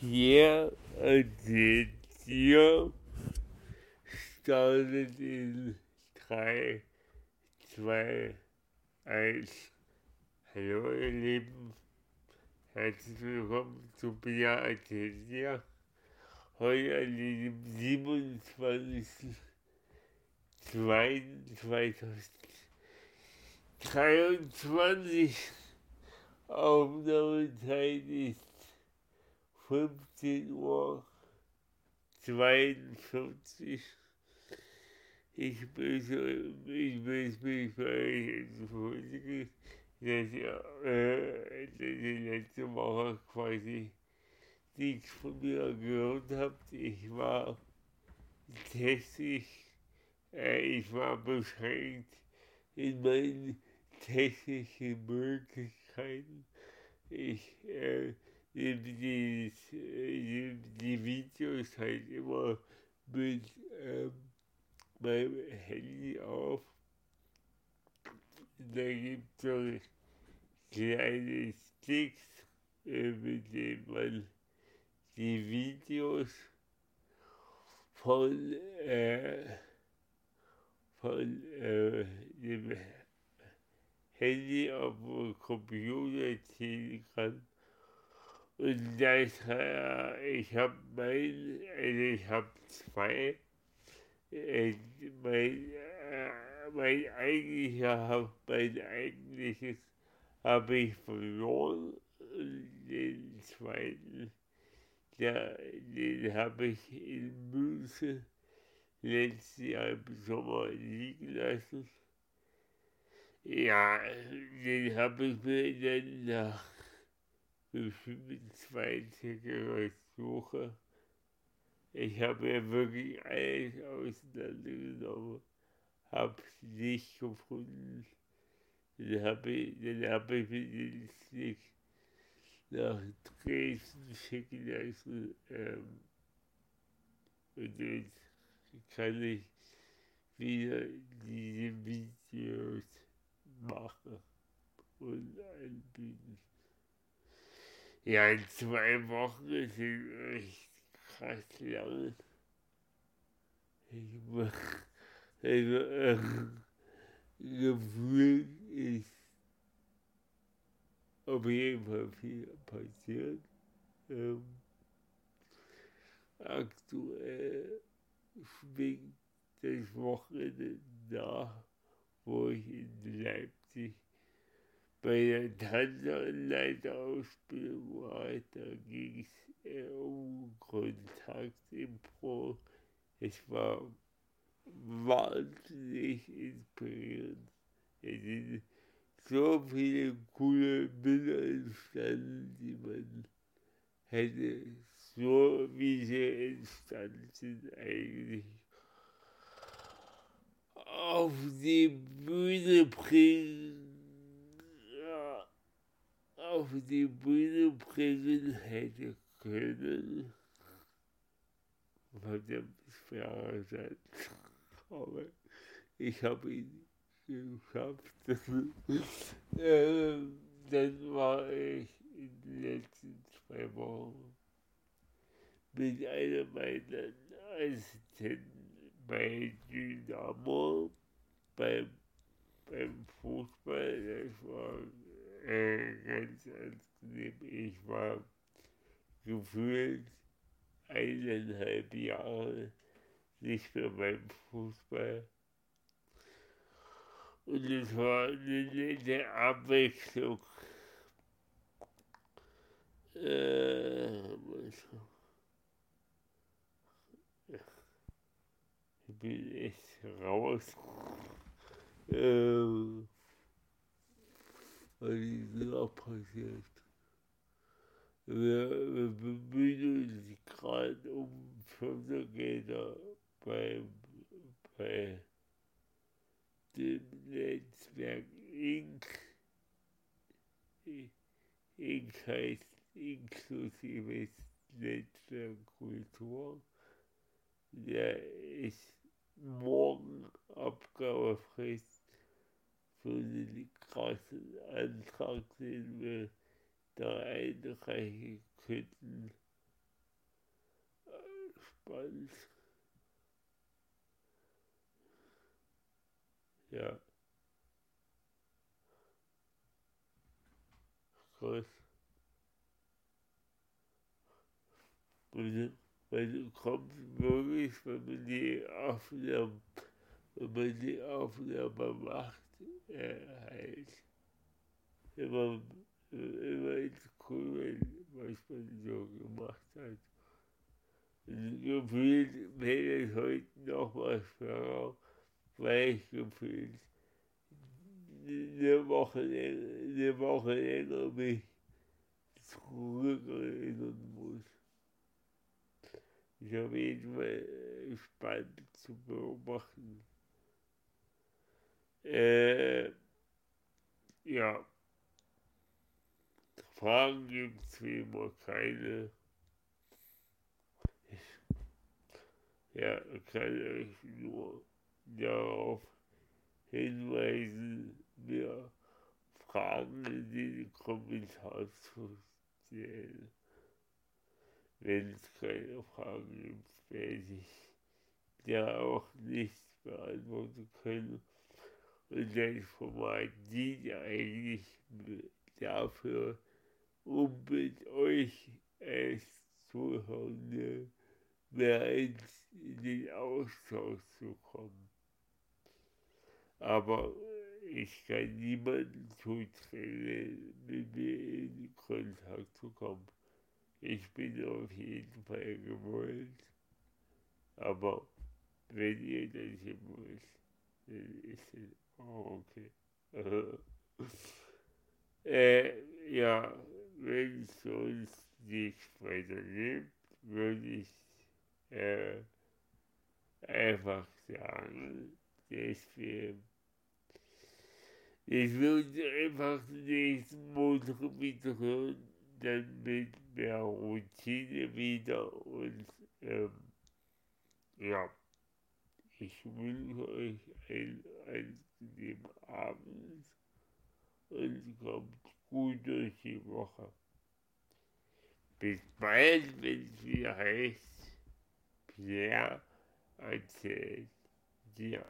Hier erzählt ihr startet in 3, 2, 1. Hallo ihr Lieben, herzlich willkommen zu erzählt dir. Heute an diesem 27. 2. 2023 Aufnahmezeit ist 15 Uhr 42. Ich möchte, ich möchte mich bei euch entschuldigen, dass ihr äh, die letzte Woche quasi nichts von mir gehört habt. Ich war technisch, äh, ich war beschränkt in meinen technischen Möglichkeiten. Ich äh, die, äh, die Videos halt immer mit ähm, meinem Handy auf. Da gibt es so kleine Sticks, äh, mit denen man die Videos von, äh, von äh, dem Handy auf dem Computer ziehen kann. Und das, äh, ich habe mein, also ich habe zwei, äh, mein, äh, mein eigentlicher, mein eigentliches habe ich verloren. Den zweiten, der, den habe ich in München letztes Jahr im Sommer liegen lassen. Ja, den habe ich mir dann nach 25 Suche. Ich habe ja wirklich alles auseinandergenommen, habe es nicht gefunden. Dann habe ich, dann hab ich mir den Stick nach Dresden schicken lassen. Ähm, und jetzt kann ich wieder diese Videos machen und anbieten. Ja, in zwei Wochen sind echt krass lang. Ich mach, also, äh, gefühlt ist auf jeden Fall viel passiert. Ähm, aktuell schwingt das Wochenende nach, wo ich in Leipzig bei der war. Da ging es um Kontaktimpro. Es war wahnsinnig inspirierend. Es sind so viele coole Bilder entstanden, die man hätte, so wie sie entstanden sind, eigentlich auf die Bühne bringen, ja, auf die Bühne bringen hätte können. Verdammt schwerer Satz. Aber ich habe ihn geschafft. äh, dann war ich in den letzten zwei Wochen mit einer meiner Assistenten bei Dynamo beim, beim Fußball. Das war ganz angenehm. Ich war gefühlt eineinhalb Jahre nicht mehr beim Fußball. Und es war eine nette Abwechslung. Äh, ich bin echt raus. Äh, was ist noch passiert? Wir, wir bemühen uns gerade um Fördergelder beim, bei dem Netzwerk Inc. Inc. heißt inklusives Netzwerk Kultur. Der ist morgen Abgabefrist für den krassen Antrag, den wir da einreichen könnten spannend. Ja. Und weil du kommst wirklich, wenn man die Aufnahme, wenn man die Aufnahme macht, äh, halt immer, immer ins Cool, was man so gemacht hat. Gefühlt wäre es heute noch was für weil ich gefühlt eine Woche, eine Woche länger mich zurückerinnern muss. Ist auf jeden Fall spannend zu beobachten. Äh, ja. Fragen gibt es wie immer keine. Ja, kann euch nur darauf hinweisen, mir Fragen in den Kommentaren zu stellen. Wenn es keine Fragen gibt, werde ich ja auch nicht beantworten können. Und das Format dient eigentlich dafür, um mit euch als Zuhörende mehr in den Austausch zu kommen. Aber ich kann niemanden zutrauen, mit mir in Kontakt zu kommen. Ich bin auf jeden Fall gewollt. Aber wenn ihr das nicht wollt, dann ist es auch okay. äh, ja, wenn es sonst nicht weiterlebt, würde ich äh, einfach sagen, dass wir ich würde einfach nächsten Montag hören, dann mit mehr Routine wieder und ähm, ja, ich wünsche euch einen gut durch die Woche. Bis bald, wenn es wieder heißt, Pierre erzählt dir.